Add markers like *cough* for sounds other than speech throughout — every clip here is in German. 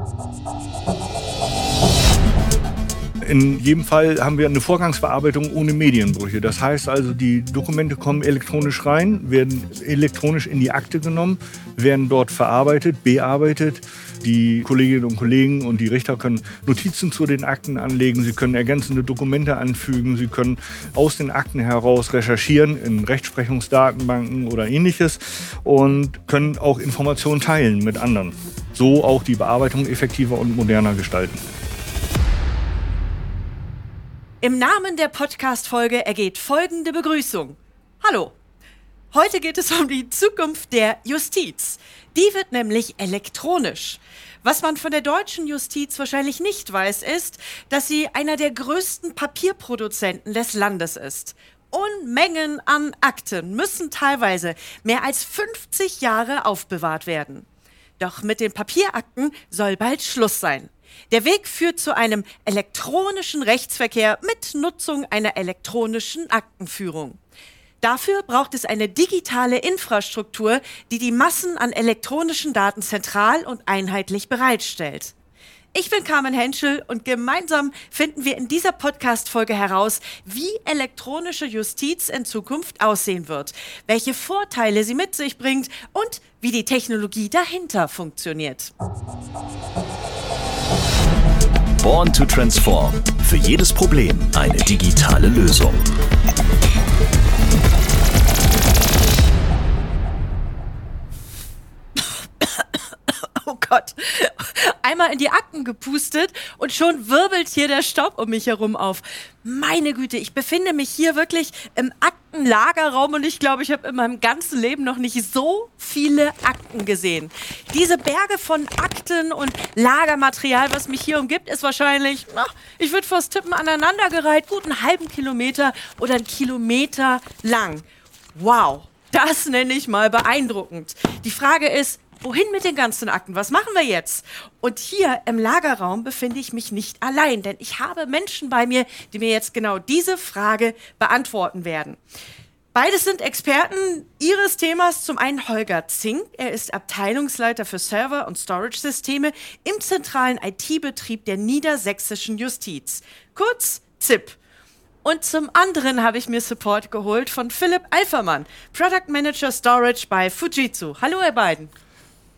えっ? In jedem Fall haben wir eine Vorgangsbearbeitung ohne Medienbrüche. Das heißt also, die Dokumente kommen elektronisch rein, werden elektronisch in die Akte genommen, werden dort verarbeitet, bearbeitet. Die Kolleginnen und Kollegen und die Richter können Notizen zu den Akten anlegen, sie können ergänzende Dokumente anfügen, sie können aus den Akten heraus recherchieren in Rechtsprechungsdatenbanken oder ähnliches und können auch Informationen teilen mit anderen. So auch die Bearbeitung effektiver und moderner gestalten. Im Namen der Podcast-Folge ergeht folgende Begrüßung. Hallo. Heute geht es um die Zukunft der Justiz. Die wird nämlich elektronisch. Was man von der deutschen Justiz wahrscheinlich nicht weiß, ist, dass sie einer der größten Papierproduzenten des Landes ist. Unmengen an Akten müssen teilweise mehr als 50 Jahre aufbewahrt werden. Doch mit den Papierakten soll bald Schluss sein. Der Weg führt zu einem elektronischen Rechtsverkehr mit Nutzung einer elektronischen Aktenführung. Dafür braucht es eine digitale Infrastruktur, die die Massen an elektronischen Daten zentral und einheitlich bereitstellt. Ich bin Carmen Henschel und gemeinsam finden wir in dieser Podcast-Folge heraus, wie elektronische Justiz in Zukunft aussehen wird, welche Vorteile sie mit sich bringt und wie die Technologie dahinter funktioniert. Born to Transform. Für jedes Problem eine digitale Lösung. Oh Gott. Einmal in die Akten gepustet und schon wirbelt hier der Staub um mich herum auf. Meine Güte, ich befinde mich hier wirklich im Aktenlagerraum und ich glaube, ich habe in meinem ganzen Leben noch nicht so viele Akten gesehen. Diese Berge von Akten und Lagermaterial, was mich hier umgibt, ist wahrscheinlich, ach, ich würde fast tippen, aneinandergereiht, gut einen halben Kilometer oder einen Kilometer lang. Wow, das nenne ich mal beeindruckend. Die Frage ist, wohin mit den ganzen Akten? Was machen wir jetzt? Und hier im Lagerraum befinde ich mich nicht allein, denn ich habe Menschen bei mir, die mir jetzt genau diese Frage beantworten werden. Beides sind Experten ihres Themas. Zum einen Holger Zink. Er ist Abteilungsleiter für Server- und Storage-Systeme im zentralen IT-Betrieb der niedersächsischen Justiz. Kurz ZIP. Und zum anderen habe ich mir Support geholt von Philipp Alfermann, Product Manager Storage bei Fujitsu. Hallo, ihr beiden.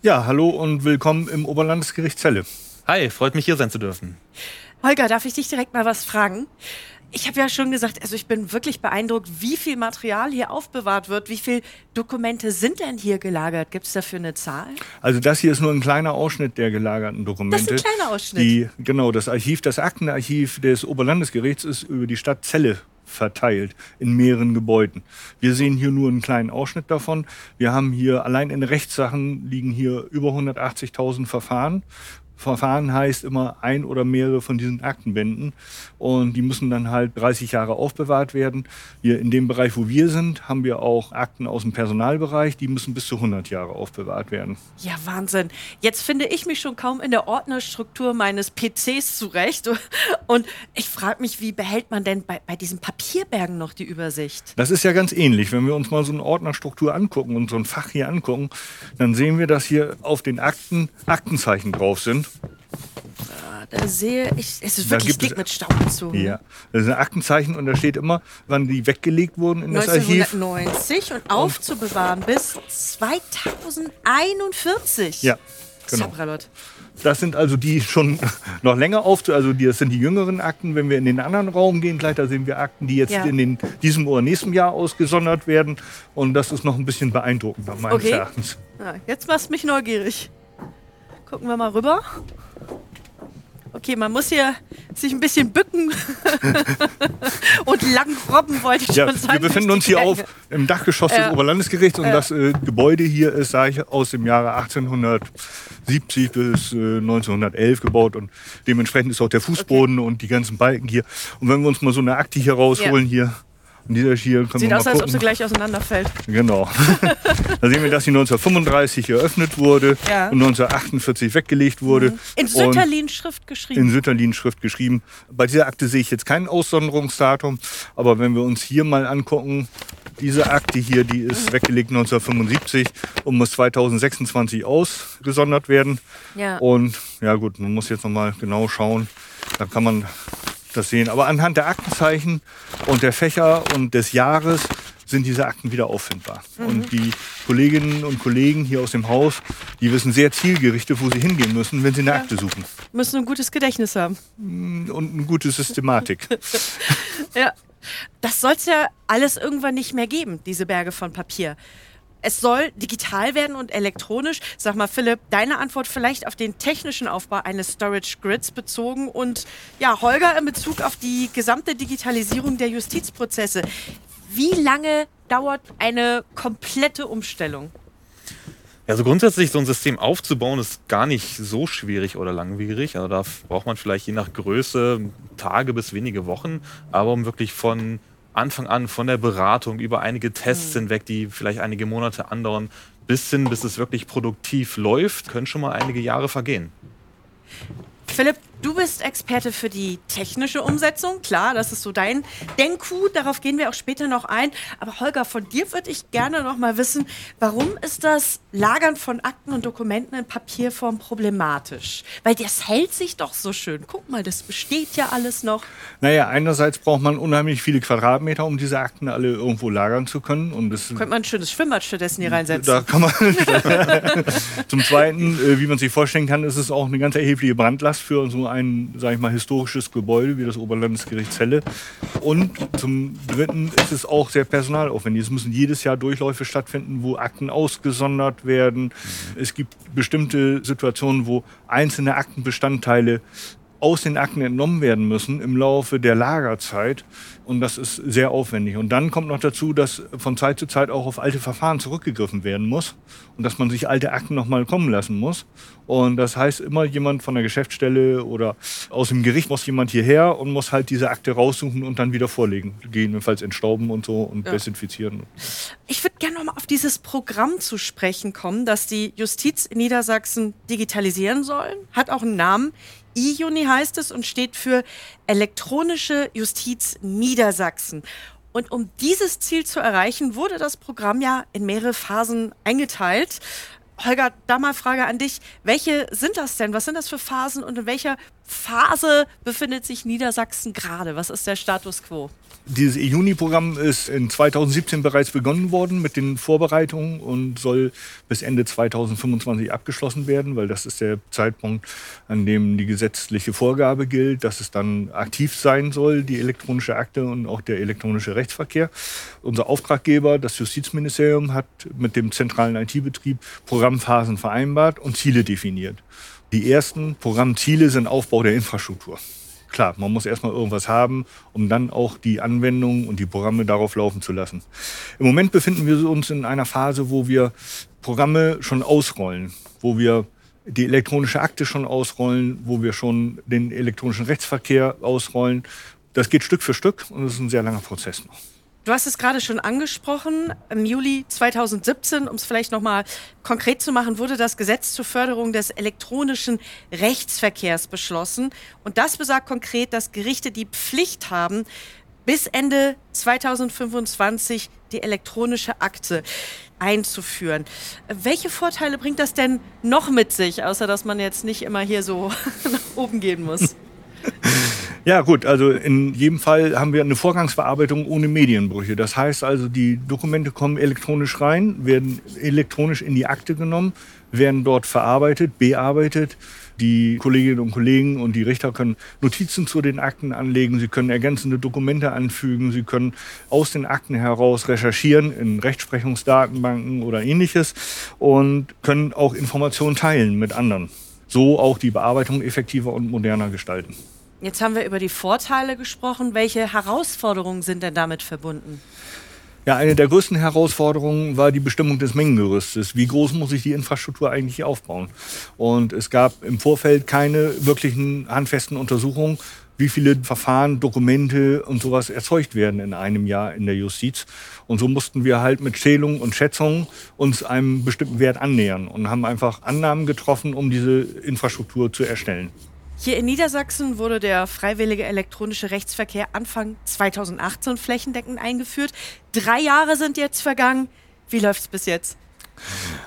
Ja, hallo und willkommen im Oberlandesgericht Celle. Hi, freut mich hier sein zu dürfen. Holger, darf ich dich direkt mal was fragen? Ich habe ja schon gesagt, also ich bin wirklich beeindruckt, wie viel Material hier aufbewahrt wird. Wie viele Dokumente sind denn hier gelagert? Gibt es dafür eine Zahl? Also das hier ist nur ein kleiner Ausschnitt der gelagerten Dokumente. Das ist ein kleiner Ausschnitt. Die, genau, das Archiv, das Aktenarchiv des Oberlandesgerichts ist über die Stadt Celle verteilt in mehreren Gebäuden. Wir sehen hier nur einen kleinen Ausschnitt davon. Wir haben hier allein in Rechtssachen liegen hier über 180.000 Verfahren Verfahren heißt immer ein oder mehrere von diesen Aktenbänden und die müssen dann halt 30 Jahre aufbewahrt werden. Hier in dem Bereich, wo wir sind, haben wir auch Akten aus dem Personalbereich, die müssen bis zu 100 Jahre aufbewahrt werden. Ja, Wahnsinn. Jetzt finde ich mich schon kaum in der Ordnerstruktur meines PCs zurecht *laughs* und ich frage mich, wie behält man denn bei, bei diesen Papierbergen noch die Übersicht? Das ist ja ganz ähnlich. Wenn wir uns mal so eine Ordnerstruktur angucken und so ein Fach hier angucken, dann sehen wir, dass hier auf den Akten Aktenzeichen drauf sind. Ah, da sehe ich, es ist wirklich dick mit Staub gezogen. Ja, das ist ein Aktenzeichen und da steht immer, wann die weggelegt wurden in das Archiv. 1990 und aufzubewahren bis 2041. Ja, genau. Sabralot. Das sind also die schon *laughs* noch länger auf, also das sind die jüngeren Akten. Wenn wir in den anderen Raum gehen, gleich da sehen wir Akten, die jetzt ja. in den, diesem oder nächsten Jahr ausgesondert werden. Und das ist noch ein bisschen beeindruckender meines okay. Erachtens. Ja, jetzt machst du mich neugierig. Gucken wir mal rüber. Okay, man muss hier sich ein bisschen bücken *laughs* und lang robben, wollte ich ja, schon sagen. Wir befinden uns hier auf im Dachgeschoss des Oberlandesgerichts und das äh, Gebäude hier ist ich, aus dem Jahre 1870 bis äh, 1911 gebaut und dementsprechend ist auch der Fußboden okay. und die ganzen Balken hier. Und wenn wir uns mal so eine Akte hier rausholen, ja. hier und dieser hier können Sieht wir aus, als ob sie gleich auseinanderfällt. Genau. *laughs* da sehen wir, dass sie 1935 eröffnet wurde ja. und 1948 weggelegt wurde. Mhm. In Sütterlin-Schrift geschrieben. In Sütterlin-Schrift geschrieben. Bei dieser Akte sehe ich jetzt kein Aussonderungsdatum, aber wenn wir uns hier mal angucken, Diese Akte hier, die ist weggelegt 1975 und muss 2026 ausgesondert werden. Ja. Und ja gut, man muss jetzt nochmal genau schauen. Da kann man das sehen. Aber anhand der Aktenzeichen und der Fächer und des Jahres sind diese Akten wieder auffindbar. Und die Kolleginnen und Kollegen hier aus dem Haus, die wissen sehr zielgerichtet, wo sie hingehen müssen, wenn sie eine Akte suchen. Müssen ein gutes Gedächtnis haben. Und eine gute Systematik. *laughs* Ja. Das soll es ja alles irgendwann nicht mehr geben, diese Berge von Papier. Es soll digital werden und elektronisch. Sag mal, Philipp, deine Antwort vielleicht auf den technischen Aufbau eines Storage Grids bezogen und ja, Holger in Bezug auf die gesamte Digitalisierung der Justizprozesse. Wie lange dauert eine komplette Umstellung? Also grundsätzlich so ein System aufzubauen ist gar nicht so schwierig oder langwierig. Also da braucht man vielleicht je nach Größe Tage bis wenige Wochen. Aber um wirklich von Anfang an, von der Beratung über einige Tests hinweg, die vielleicht einige Monate andauern, bis hin, bis es wirklich produktiv läuft, können schon mal einige Jahre vergehen. Philipp, du bist Experte für die technische Umsetzung. Klar, das ist so dein Denkku. Darauf gehen wir auch später noch ein. Aber Holger, von dir würde ich gerne noch mal wissen, warum ist das Lagern von Akten und Dokumenten in Papierform problematisch? Weil das hält sich doch so schön. Guck mal, das besteht ja alles noch. Naja, einerseits braucht man unheimlich viele Quadratmeter, um diese Akten alle irgendwo lagern zu können. Und das Könnte man ein schönes Schwimmbad stattdessen hier reinsetzen. Da kann man. *laughs* Zum Zweiten, äh, wie man sich vorstellen kann, ist es auch eine ganz erhebliche Brandlast für so ein, sage ich mal, historisches Gebäude wie das Oberlandesgericht Celle. Und zum Dritten ist es auch sehr personalaufwendig. Es müssen jedes Jahr Durchläufe stattfinden, wo Akten ausgesondert werden. Es gibt bestimmte Situationen, wo einzelne Aktenbestandteile aus den Akten entnommen werden müssen im Laufe der Lagerzeit. Und das ist sehr aufwendig. Und dann kommt noch dazu, dass von Zeit zu Zeit auch auf alte Verfahren zurückgegriffen werden muss und dass man sich alte Akten nochmal kommen lassen muss. Und das heißt, immer jemand von der Geschäftsstelle oder aus dem Gericht muss jemand hierher und muss halt diese Akte raussuchen und dann wieder vorlegen. Gegebenenfalls entstauben und so und Ja. desinfizieren. Ich würde gerne noch mal auf dieses Programm zu sprechen kommen, das die Justiz in Niedersachsen digitalisieren sollen. Hat auch einen Namen. E-Juni heißt es und steht für Elektronische Justiz Niedersachsen. Und um dieses Ziel zu erreichen, wurde das Programm ja in mehrere Phasen eingeteilt. Holger, da mal Frage an dich. Welche sind das denn? Was sind das für Phasen und in welcher Phase befindet sich Niedersachsen gerade? Was ist der Status quo? Dieses E-Juni-Programm ist in 2017 bereits begonnen worden mit den Vorbereitungen und soll bis Ende 2025 abgeschlossen werden, weil das ist der Zeitpunkt, an dem die gesetzliche Vorgabe gilt, dass es dann aktiv sein soll, die elektronische Akte und auch der elektronische Rechtsverkehr. Unser Auftraggeber, das Justizministerium, hat mit dem zentralen IT-Betrieb Programmphasen vereinbart und Ziele definiert. Die ersten Programmziele sind Aufbau der Infrastruktur. Klar, man muss erstmal irgendwas haben, um dann auch die Anwendungen und die Programme darauf laufen zu lassen. Im Moment befinden wir uns in einer Phase, wo wir Programme schon ausrollen, wo wir die elektronische Akte schon ausrollen, wo wir schon den elektronischen Rechtsverkehr ausrollen. Das geht Stück für Stück und es ist ein sehr langer Prozess noch. Du hast es gerade schon angesprochen. Im Juli 2017, um es vielleicht noch mal konkret zu machen, wurde das Gesetz zur Förderung des elektronischen Rechtsverkehrs beschlossen. Und das besagt konkret, dass Gerichte die Pflicht haben, bis Ende 2025 die elektronische Akte einzuführen. Welche Vorteile bringt das denn noch mit sich, außer dass man jetzt nicht immer hier so *laughs* nach oben gehen muss? *laughs* Ja, gut, also in jedem Fall haben wir eine Vorgangsverarbeitung ohne Medienbrüche. Das heißt also, die Dokumente kommen elektronisch rein, werden elektronisch in die Akte genommen, werden dort verarbeitet, bearbeitet. Die Kolleginnen und Kollegen und die Richter können Notizen zu den Akten anlegen, sie können ergänzende Dokumente anfügen, sie können aus den Akten heraus recherchieren in Rechtsprechungsdatenbanken oder ähnliches und können auch Informationen teilen mit anderen. So auch die Bearbeitung effektiver und moderner gestalten. Jetzt haben wir über die Vorteile gesprochen. Welche Herausforderungen sind denn damit verbunden? Ja, eine der größten Herausforderungen war die Bestimmung des Mengengerüstes. Wie groß muss ich die Infrastruktur eigentlich aufbauen? Und es gab im Vorfeld keine wirklichen handfesten Untersuchungen, wie viele Verfahren, Dokumente und sowas erzeugt werden in einem Jahr in der Justiz. Und so mussten wir halt mit Zählungen und Schätzungen uns einem bestimmten Wert annähern und haben einfach Annahmen getroffen, um diese Infrastruktur zu erstellen. Hier in Niedersachsen wurde der freiwillige elektronische Rechtsverkehr Anfang 2018 flächendeckend eingeführt. Drei Jahre sind jetzt vergangen. Wie läuft es bis jetzt?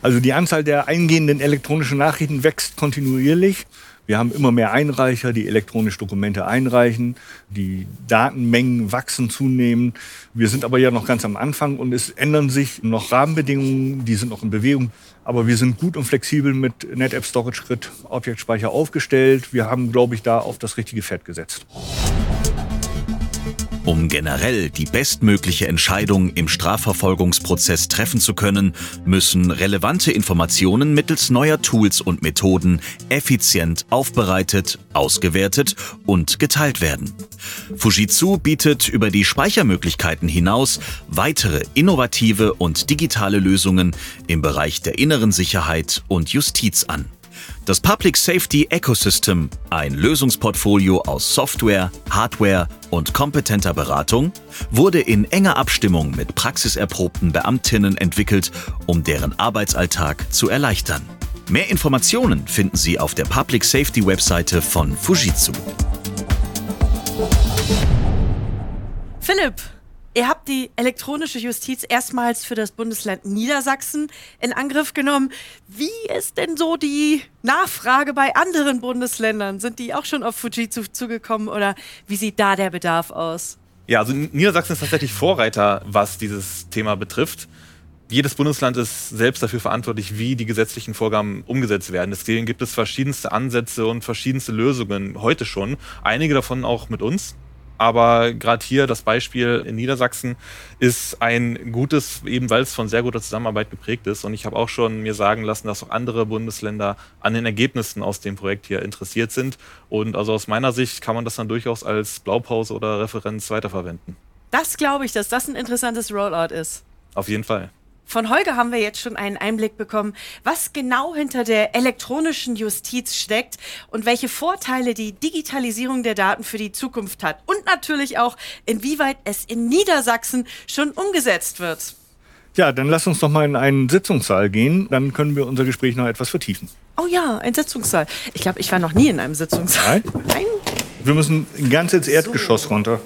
Also die Anzahl der eingehenden elektronischen Nachrichten wächst kontinuierlich. Wir haben immer mehr Einreicher, die elektronische Dokumente einreichen. Die Datenmengen wachsen zunehmend. Wir sind aber ja noch ganz am Anfang und es ändern sich noch Rahmenbedingungen, die sind noch in Bewegung. Aber wir sind gut und flexibel mit NetApp Storage Grid Objektspeicher aufgestellt. Wir haben, glaube ich, da auf das richtige Pferd gesetzt. Um generell die bestmögliche Entscheidung im Strafverfolgungsprozess treffen zu können, müssen relevante Informationen mittels neuer Tools und Methoden effizient aufbereitet, ausgewertet und geteilt werden. Fujitsu bietet über die Speichermöglichkeiten hinaus weitere innovative und digitale Lösungen im Bereich der inneren Sicherheit und Justiz an. Das Public Safety Ecosystem, ein Lösungsportfolio aus Software, Hardware und kompetenter Beratung, wurde in enger Abstimmung mit praxiserprobten Beamtinnen entwickelt, um deren Arbeitsalltag zu erleichtern. Mehr Informationen finden Sie auf der Public Safety Webseite von Fujitsu. Philipp, Ihr habt die elektronische Justiz erstmals für das Bundesland Niedersachsen in Angriff genommen. Wie ist denn so die Nachfrage bei anderen Bundesländern? Sind die auch schon auf Fujitsu zugekommen oder wie sieht da der Bedarf aus? Ja, also Niedersachsen ist tatsächlich Vorreiter, was dieses Thema betrifft. Jedes Bundesland ist selbst dafür verantwortlich, wie die gesetzlichen Vorgaben umgesetzt werden. Deswegen gibt es verschiedenste Ansätze und verschiedenste Lösungen heute schon. Einige davon auch mit uns. Aber gerade hier das Beispiel in Niedersachsen ist ein gutes, eben weil es von sehr guter Zusammenarbeit geprägt ist. Und ich habe auch schon mir sagen lassen, dass auch andere Bundesländer an den Ergebnissen aus dem Projekt hier interessiert sind. Und also aus meiner Sicht kann man das dann durchaus als Blaupause oder Referenz weiterverwenden. Das glaube ich, dass das ein interessantes Rollout ist. Auf jeden Fall. Von Holger haben wir jetzt schon einen Einblick bekommen, was genau hinter der elektronischen Justiz steckt und welche Vorteile die Digitalisierung der Daten für die Zukunft hat. Und natürlich auch, inwieweit es in Niedersachsen schon umgesetzt wird. Ja, dann lass uns doch mal in einen Sitzungssaal gehen. Dann können wir unser Gespräch noch etwas vertiefen. Oh ja, ein Sitzungssaal. Ich glaube, ich war noch nie in einem Sitzungssaal. Nein? Nein. Wir müssen ganz ins Erdgeschoss so. runter.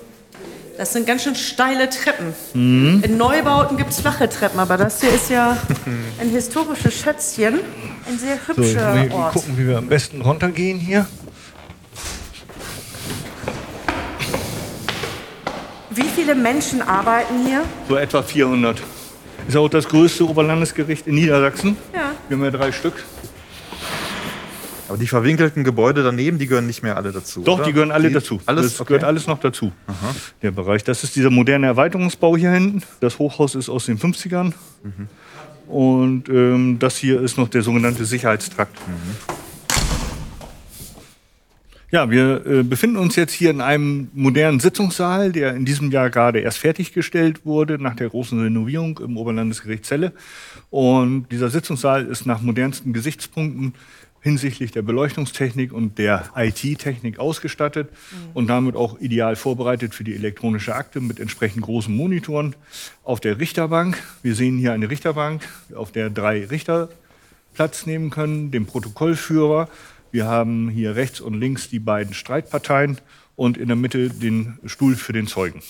Das sind ganz schön steile Treppen. Mhm. In Neubauten gibt es flache Treppen, aber das hier ist ja *laughs* ein historisches Schätzchen. Ein sehr hübscher so, wir, Ort. Gucken, wie wir am besten runtergehen hier. Wie viele Menschen arbeiten hier? So etwa 400. Ist auch das größte Oberlandesgericht in Niedersachsen. Ja. Wir haben ja drei Stück. Aber die verwinkelten Gebäude daneben, die gehören nicht mehr alle dazu. Doch, oder? die gehören alle die, dazu. Alles, das okay. gehört alles noch dazu. Aha. Der Bereich. Das ist dieser moderne Erweiterungsbau hier hinten. Das Hochhaus ist aus den 50ern. Mhm. Und ähm, das hier ist noch der sogenannte Sicherheitstrakt. Mhm. Ja, wir äh, befinden uns jetzt hier in einem modernen Sitzungssaal, der in diesem Jahr gerade erst fertiggestellt wurde nach der großen Renovierung im Oberlandesgericht Celle. Und dieser Sitzungssaal ist nach modernsten Gesichtspunkten hinsichtlich der Beleuchtungstechnik und der IT-Technik ausgestattet mhm. und damit auch ideal vorbereitet für die elektronische Akte mit entsprechend großen Monitoren auf der Richterbank. Wir sehen hier eine Richterbank, auf der drei Richter Platz nehmen können, den Protokollführer. Wir haben hier rechts und links die beiden Streitparteien und in der Mitte den Stuhl für den Zeugen.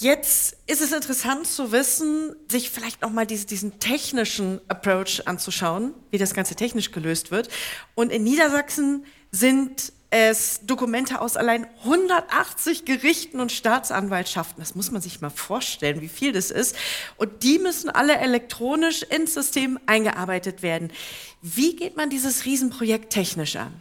Jetzt ist es interessant zu wissen, sich vielleicht nochmal diese, diesen technischen Approach anzuschauen, wie das Ganze technisch gelöst wird. Und in Niedersachsen sind es Dokumente aus allein 180 Gerichten und Staatsanwaltschaften. Das muss man sich mal vorstellen, wie viel das ist. Und die müssen alle elektronisch ins System eingearbeitet werden. Wie geht man dieses Riesenprojekt technisch an?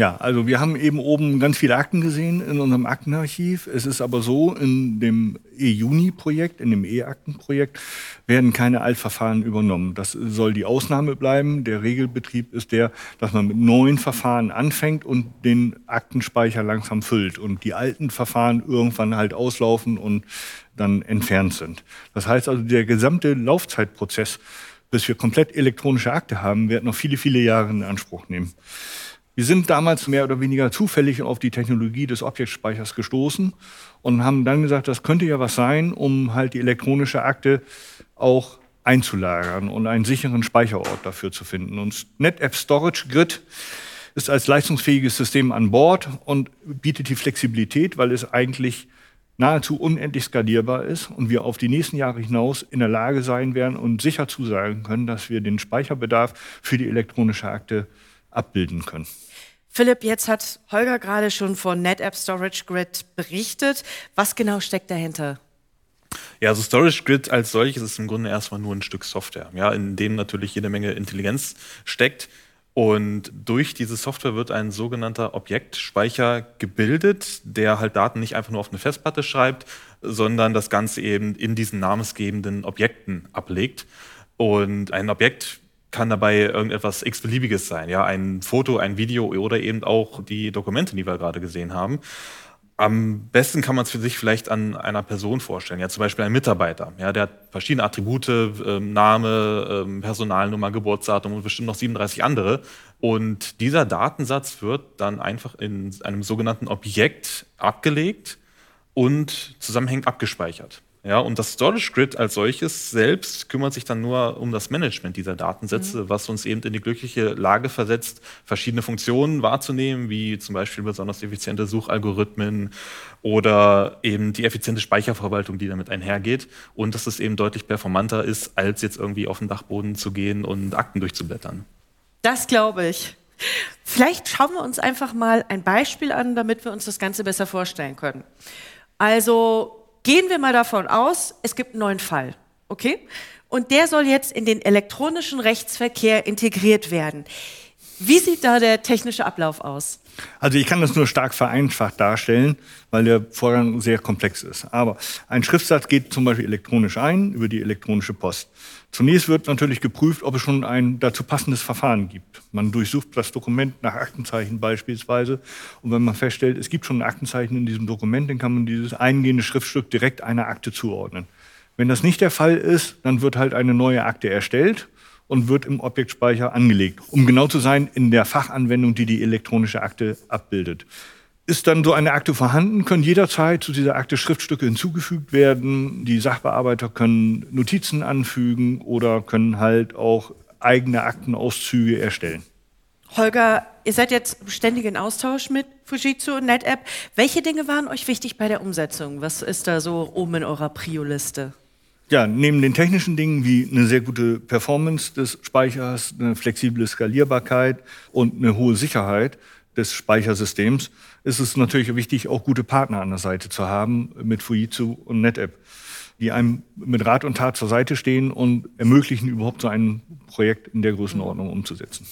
Ja, also wir haben eben oben ganz viele Akten gesehen in unserem Aktenarchiv. Es ist aber so, in dem E-Juni-Projekt, in dem E-Aktenprojekt, werden keine Altverfahren übernommen. Das soll die Ausnahme bleiben. Der Regelbetrieb ist der, dass man mit neuen Verfahren anfängt und den Aktenspeicher langsam füllt und die alten Verfahren irgendwann halt auslaufen und dann entfernt sind. Das heißt also, der gesamte Laufzeitprozess, bis wir komplett elektronische Akte haben, wird noch viele, viele Jahre in Anspruch nehmen. Wir sind damals mehr oder weniger zufällig auf die Technologie des Objektspeichers gestoßen und haben dann gesagt, das könnte ja was sein, um halt die elektronische Akte auch einzulagern und einen sicheren Speicherort dafür zu finden. Und NetApp Storage Grid ist als leistungsfähiges System an Bord und bietet die Flexibilität, weil es eigentlich nahezu unendlich skalierbar ist und wir auf die nächsten Jahre hinaus in der Lage sein werden und sicher zusagen können, dass wir den Speicherbedarf für die elektronische Akte abbilden können. Philipp, jetzt hat Holger gerade schon von NetApp Storage Grid berichtet. Was genau steckt dahinter? Ja, also Storage Grid als solches ist im Grunde erstmal nur ein Stück Software, ja, in dem natürlich jede Menge Intelligenz steckt. Und durch diese Software wird ein sogenannter Objektspeicher gebildet, der halt Daten nicht einfach nur auf eine Festplatte schreibt, sondern das Ganze eben in diesen namensgebenden Objekten ablegt. Und ein Objekt kann dabei irgendetwas x-beliebiges sein, ja, ein Foto, ein Video oder eben auch die Dokumente, die wir gerade gesehen haben. Am besten kann man es für sich vielleicht an einer Person vorstellen, ja, zum Beispiel ein Mitarbeiter. Ja, der hat verschiedene Attribute, ähm, Name, ähm, Personalnummer, Geburtsdatum und bestimmt noch 37 andere. Und dieser Datensatz wird dann einfach in einem sogenannten Objekt abgelegt und zusammenhängend abgespeichert. Ja, und das Storage Grid als solches selbst kümmert sich dann nur um das Management dieser Datensätze, mhm. was uns eben in die glückliche Lage versetzt, verschiedene Funktionen wahrzunehmen, wie zum Beispiel besonders effiziente Suchalgorithmen oder eben die effiziente Speicherverwaltung, die damit einhergeht. Und dass es eben deutlich performanter ist, als jetzt irgendwie auf den Dachboden zu gehen und Akten durchzublättern. Das glaube ich. Vielleicht schauen wir uns einfach mal ein Beispiel an, damit wir uns das Ganze besser vorstellen können. Also gehen wir mal davon aus, es gibt einen neuen Fall, okay? Und der soll jetzt in den elektronischen Rechtsverkehr integriert werden. Wie sieht da der technische Ablauf aus? Also ich kann das nur stark vereinfacht darstellen, weil der Vorgang sehr komplex ist. Aber ein Schriftsatz geht zum Beispiel elektronisch ein über die elektronische Post. Zunächst wird natürlich geprüft, ob es schon ein dazu passendes Verfahren gibt. Man durchsucht das Dokument nach Aktenzeichen beispielsweise. Und wenn man feststellt, es gibt schon ein Aktenzeichen in diesem Dokument, dann kann man dieses eingehende Schriftstück direkt einer Akte zuordnen. Wenn das nicht der Fall ist, dann wird halt eine neue Akte erstellt und wird im Objektspeicher angelegt, um genau zu sein in der Fachanwendung, die die elektronische Akte abbildet. Ist dann so eine Akte vorhanden, können jederzeit zu dieser Akte Schriftstücke hinzugefügt werden. Die Sachbearbeiter können Notizen anfügen oder können halt auch eigene Aktenauszüge erstellen. Holger, ihr seid jetzt ständig in Austausch mit Fujitsu und NetApp. Welche Dinge waren euch wichtig bei der Umsetzung? Was ist da so oben in eurer Prio-Liste? Ja, neben den technischen Dingen wie eine sehr gute Performance des Speichers, eine flexible Skalierbarkeit und eine hohe Sicherheit des Speichersystems ist es natürlich wichtig, auch gute Partner an der Seite zu haben mit Fujitsu und NetApp, die einem mit Rat und Tat zur Seite stehen und ermöglichen, überhaupt so ein Projekt in der Größenordnung umzusetzen.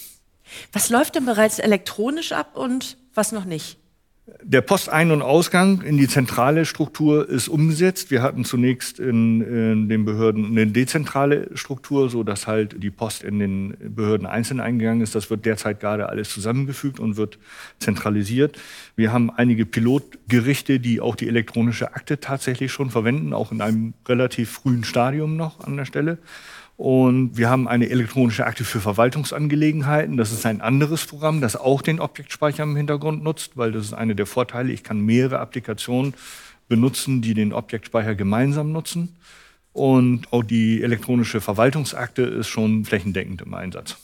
Was läuft denn bereits elektronisch ab und was noch nicht? Der Postein- und Ausgang in die zentrale Struktur ist umgesetzt. Wir hatten zunächst in, in, den Behörden eine dezentrale Struktur, so dass halt die Post in den Behörden einzeln eingegangen ist. Das wird derzeit gerade alles zusammengefügt und wird zentralisiert. Wir haben einige Pilotgerichte, die auch die elektronische Akte tatsächlich schon verwenden, auch in einem relativ frühen Stadium noch an der Stelle. Und wir haben eine elektronische Akte für Verwaltungsangelegenheiten. Das ist ein anderes Programm, das auch den Objektspeicher im Hintergrund nutzt, weil das ist eine der Vorteile. Ich kann mehrere Applikationen benutzen, die den Objektspeicher gemeinsam nutzen. Und auch die elektronische Verwaltungsakte ist schon flächendeckend im Einsatz.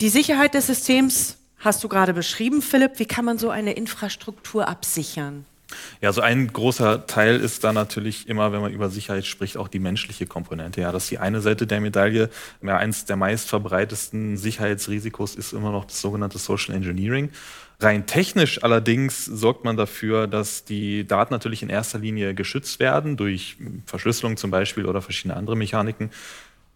Die Sicherheit des Systems hast du gerade beschrieben, Philipp. Wie kann man so eine Infrastruktur absichern? Ja, so ein großer Teil ist da natürlich immer, wenn man über Sicherheit spricht, auch die menschliche Komponente. Ja, das ist die eine Seite der Medaille. Ja, eins der meistverbreitesten Sicherheitsrisikos ist immer noch das sogenannte Social Engineering. Rein technisch allerdings sorgt man dafür, dass die Daten natürlich in erster Linie geschützt werden durch Verschlüsselung zum Beispiel oder verschiedene andere Mechaniken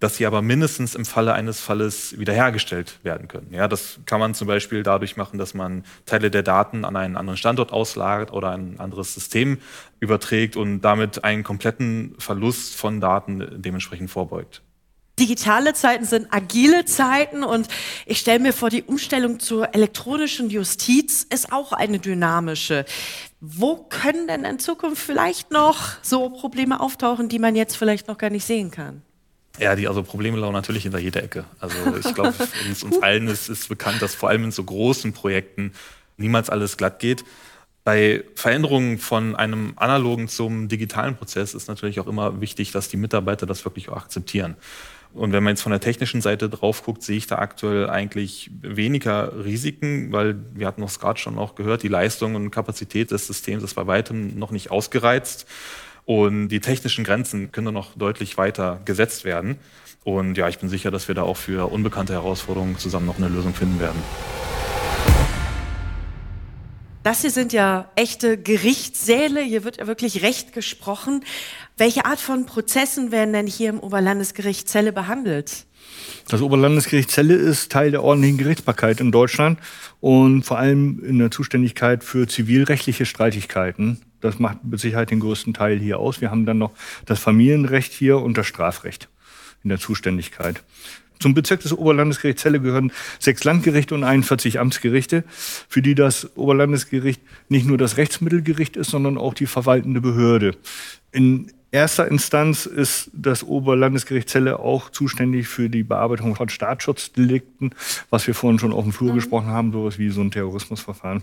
dass sie aber mindestens im Falle eines Falles wiederhergestellt werden können. Ja, das kann man zum Beispiel dadurch machen, dass man Teile der Daten an einen anderen Standort auslagert oder ein anderes System überträgt und damit einen kompletten Verlust von Daten dementsprechend vorbeugt. Digitale Zeiten sind agile Zeiten und ich stelle mir vor, die Umstellung zur elektronischen Justiz ist auch eine dynamische. Wo können denn in Zukunft vielleicht noch so Probleme auftauchen, die man jetzt vielleicht noch gar nicht sehen kann? Ja, die also Probleme lauern natürlich hinter jeder Ecke. Also ich glaube, *laughs* uns, uns allen ist, ist bekannt, dass vor allem in so großen Projekten niemals alles glatt geht. Bei Veränderungen von einem analogen zum digitalen Prozess ist natürlich auch immer wichtig, dass die Mitarbeiter das wirklich auch akzeptieren. Und wenn man jetzt von der technischen Seite drauf guckt, sehe ich da aktuell eigentlich weniger Risiken, weil wir hatten es gerade schon auch gehört, die Leistung und Kapazität des Systems ist bei weitem noch nicht ausgereizt. Und die technischen Grenzen können noch deutlich weiter gesetzt werden. Und ja, ich bin sicher, dass wir da auch für unbekannte Herausforderungen zusammen noch eine Lösung finden werden. Das hier sind ja echte Gerichtssäle. Hier wird ja wirklich Recht gesprochen. Welche Art von Prozessen werden denn hier im Oberlandesgericht Celle behandelt? Das Oberlandesgericht Celle ist Teil der ordentlichen Gerichtsbarkeit in Deutschland und vor allem in der Zuständigkeit für zivilrechtliche Streitigkeiten. Das macht mit Sicherheit den größten Teil hier aus. Wir haben dann noch das Familienrecht hier und das Strafrecht in der Zuständigkeit. Zum Bezirk des Oberlandesgerichts Celle gehören sechs Landgerichte und 41 Amtsgerichte, für die das Oberlandesgericht nicht nur das Rechtsmittelgericht ist, sondern auch die verwaltende Behörde. In erster Instanz ist das Oberlandesgericht Celle auch zuständig für die Bearbeitung von Staatsschutzdelikten, was wir vorhin schon auf dem Flur mhm. gesprochen haben, sowas wie so ein Terrorismusverfahren.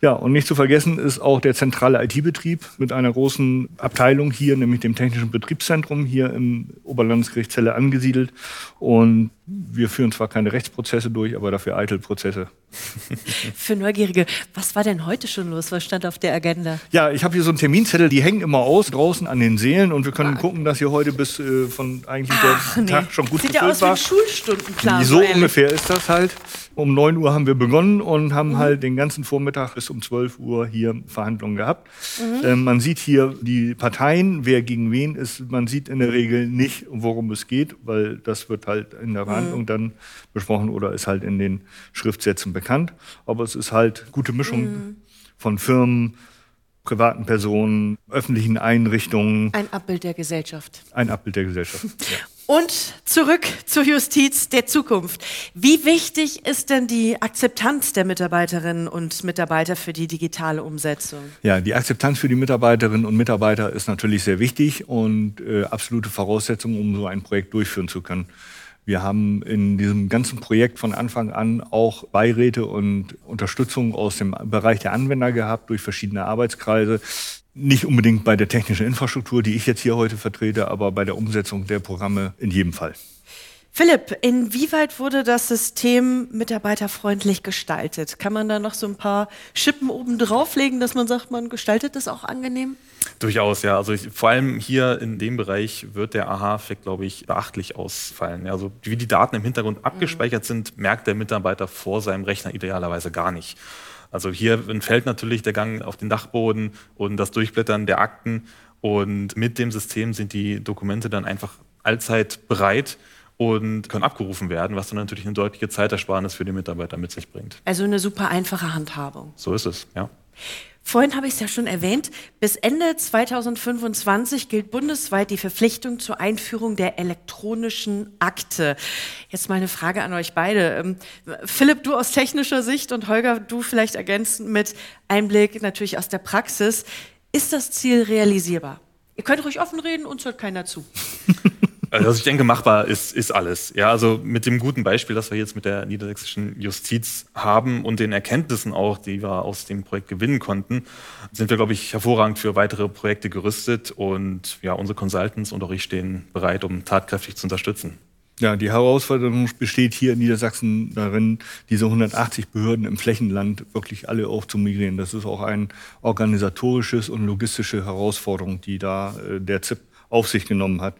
Ja, und nicht zu vergessen ist auch der zentrale IT-Betrieb mit einer großen Abteilung hier, nämlich dem Technischen Betriebszentrum hier im Oberlandesgericht Celle angesiedelt. Und wir führen zwar keine Rechtsprozesse durch, aber dafür Eitelprozesse. *laughs* Für Neugierige, was war denn heute schon los? Was stand auf der Agenda? Ja, ich habe hier so einen Terminzettel, die hängen immer aus draußen an den Seelen und wir können ah. gucken, dass hier heute bis äh, von eigentlich Ach, der nee. Tag schon gut Sieht ja aus wie ein Schulstundenplan. So, so ungefähr ist das halt. Um 9 Uhr haben wir begonnen und haben mhm. halt den ganzen Vormittag bis um 12 Uhr hier Verhandlungen gehabt. Mhm. Ähm, man sieht hier die Parteien, wer gegen wen ist. Man sieht in der Regel nicht, worum es geht, weil das wird halt in der Verhandlung mhm. dann besprochen oder ist halt in den Schriftsätzen bekannt. Aber es ist halt gute Mischung mhm. von Firmen, privaten Personen, öffentlichen Einrichtungen. Ein Abbild der Gesellschaft. Ein Abbild der Gesellschaft. *laughs* Ja. Und zurück zur Justiz der Zukunft. Wie wichtig ist denn die Akzeptanz der Mitarbeiterinnen und Mitarbeiter für die digitale Umsetzung? Ja, die Akzeptanz für die Mitarbeiterinnen und Mitarbeiter ist natürlich sehr wichtig und äh, absolute Voraussetzung, um so ein Projekt durchführen zu können. Wir haben in diesem ganzen Projekt von Anfang an auch Beiräte und Unterstützung aus dem Bereich der Anwender gehabt durch verschiedene Arbeitskreise. Nicht unbedingt bei der technischen Infrastruktur, die ich jetzt hier heute vertrete, aber bei der Umsetzung der Programme in jedem Fall. Philipp, inwieweit wurde das System mitarbeiterfreundlich gestaltet? Kann man da noch so ein paar Schippen oben drauflegen, dass man sagt, man gestaltet das auch angenehm? Durchaus, ja. Also ich, vor allem hier in dem Bereich wird der Aha-Effekt, glaube ich, beachtlich ausfallen. Also wie die Daten im Hintergrund abgespeichert sind, merkt der Mitarbeiter vor seinem Rechner idealerweise gar nicht. Also hier entfällt natürlich der Gang auf den Dachboden und das Durchblättern der Akten. Und mit dem System sind die Dokumente dann einfach allzeit bereit und können abgerufen werden, was dann natürlich eine deutliche Zeitersparnis für die Mitarbeiter mit sich bringt. Also eine super einfache Handhabung. So ist es, ja. Vorhin habe ich es ja schon erwähnt, bis Ende 2025 gilt bundesweit die Verpflichtung zur Einführung der elektronischen Akte. Jetzt mal eine Frage an euch beide. Ähm, Philipp, du aus technischer Sicht und Holger, du vielleicht ergänzend mit Einblick natürlich aus der Praxis. Ist das Ziel realisierbar? Ihr könnt ruhig offen reden, uns hört keiner zu. *laughs* Also ich denke, machbar ist, ist alles. Ja, also mit dem guten Beispiel, das wir jetzt mit der niedersächsischen Justiz haben und den Erkenntnissen auch, die wir aus dem Projekt gewinnen konnten, sind wir, glaube ich, hervorragend für weitere Projekte gerüstet und ja, unsere Consultants und auch ich stehen bereit, um tatkräftig zu unterstützen. Ja, die Herausforderung besteht hier in Niedersachsen darin, diese 180 Behörden im Flächenland wirklich alle aufzumigrieren. Das ist auch ein organisatorisches und logistische Herausforderung, die da äh, der ZIP auf sich genommen hat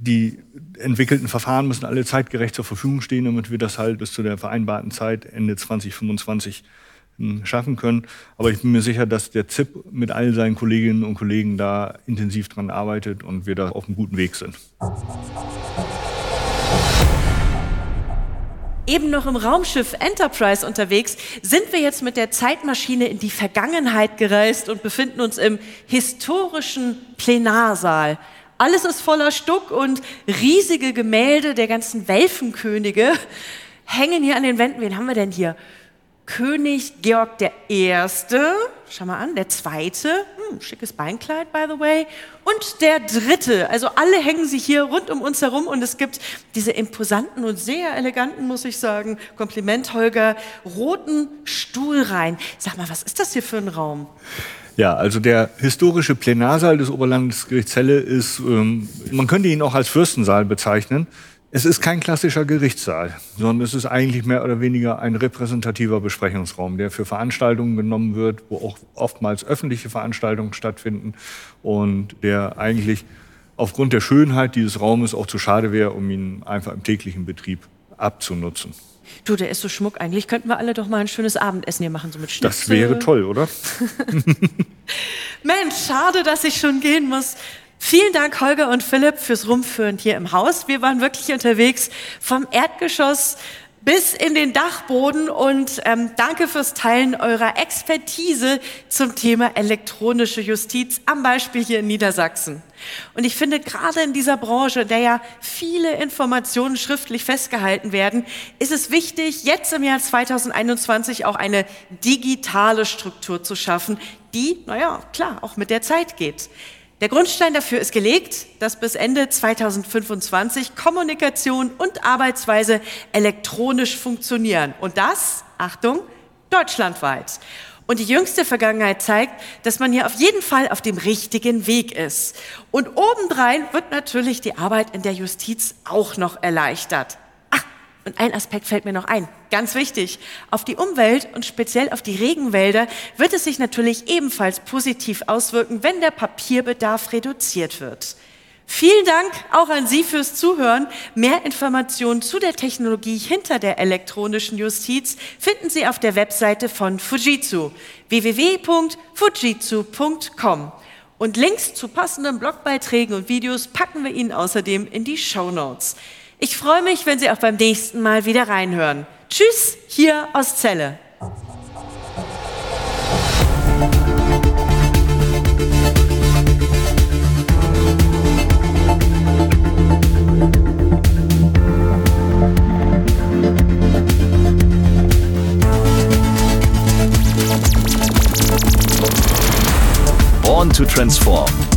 die entwickelten Verfahren müssen alle zeitgerecht zur Verfügung stehen, damit wir das halt bis zu der vereinbarten Zeit Ende 2025 hm, schaffen können. Aber ich bin mir sicher, dass der ZIP mit all seinen Kolleginnen und Kollegen da intensiv dran arbeitet und wir da auf einem guten Weg sind. Eben noch im Raumschiff Enterprise unterwegs, sind wir jetzt mit der Zeitmaschine in die Vergangenheit gereist und befinden uns im historischen Plenarsaal. Alles ist voller Stuck und riesige Gemälde der ganzen Welfenkönige hängen hier an den Wänden. Wen haben wir denn hier? König Georg der Erste, schau mal an, der Zweite, hm, schickes Beinkleid, by the way, und der Dritte. Also alle hängen sich hier rund um uns herum und es gibt diese imposanten und sehr eleganten, muss ich sagen, Kompliment, Holger, roten Stuhlreihen. Sag mal, was ist das hier für ein Raum? Ja, also der historische Plenarsaal des Oberlandesgerichts Celle ist, ähm, man könnte ihn auch als Fürstensaal bezeichnen. Es ist kein klassischer Gerichtssaal, sondern es ist eigentlich mehr oder weniger ein repräsentativer Besprechungsraum, der für Veranstaltungen genommen wird, wo auch oftmals öffentliche Veranstaltungen stattfinden und der eigentlich aufgrund der Schönheit dieses Raumes auch zu schade wäre, um ihn einfach im täglichen Betrieb abzunutzen. Du, der ist so Schmuck. Eigentlich könnten wir alle doch mal ein schönes Abendessen hier machen, so mit Schnitzel. Das wäre toll, oder? *laughs* Mensch, schade, dass ich schon gehen muss. Vielen Dank, Holger und Philipp, fürs Rumführen hier im Haus. Wir waren wirklich unterwegs vom Erdgeschoss bis in den Dachboden und ähm, danke fürs Teilen eurer Expertise zum Thema elektronische Justiz am Beispiel hier in Niedersachsen. Und ich finde, gerade in dieser Branche, der ja viele Informationen schriftlich festgehalten werden, ist es wichtig, jetzt im Jahr 2021 auch eine digitale Struktur zu schaffen, die, naja, klar, auch mit der Zeit geht. Der Grundstein dafür ist gelegt, dass bis Ende 2025 Kommunikation und Arbeitsweise elektronisch funktionieren. Und das, Achtung, deutschlandweit. Und die jüngste Vergangenheit zeigt, dass man hier auf jeden Fall auf dem richtigen Weg ist. Und obendrein wird natürlich die Arbeit in der Justiz auch noch erleichtert. Und ein Aspekt fällt mir noch ein, ganz wichtig. Auf die Umwelt und speziell auf die Regenwälder wird es sich natürlich ebenfalls positiv auswirken, wenn der Papierbedarf reduziert wird. Vielen Dank auch an Sie fürs Zuhören. Mehr Informationen zu der Technologie hinter der elektronischen Justiz finden Sie auf der Webseite von Fujitsu www.fujitsu.com. Und Links zu passenden Blogbeiträgen und Videos packen wir Ihnen außerdem in die Show Notes. Ich freue mich, wenn Sie auch beim nächsten Mal wieder reinhören. Tschüss, hier aus Celle. Born to Transform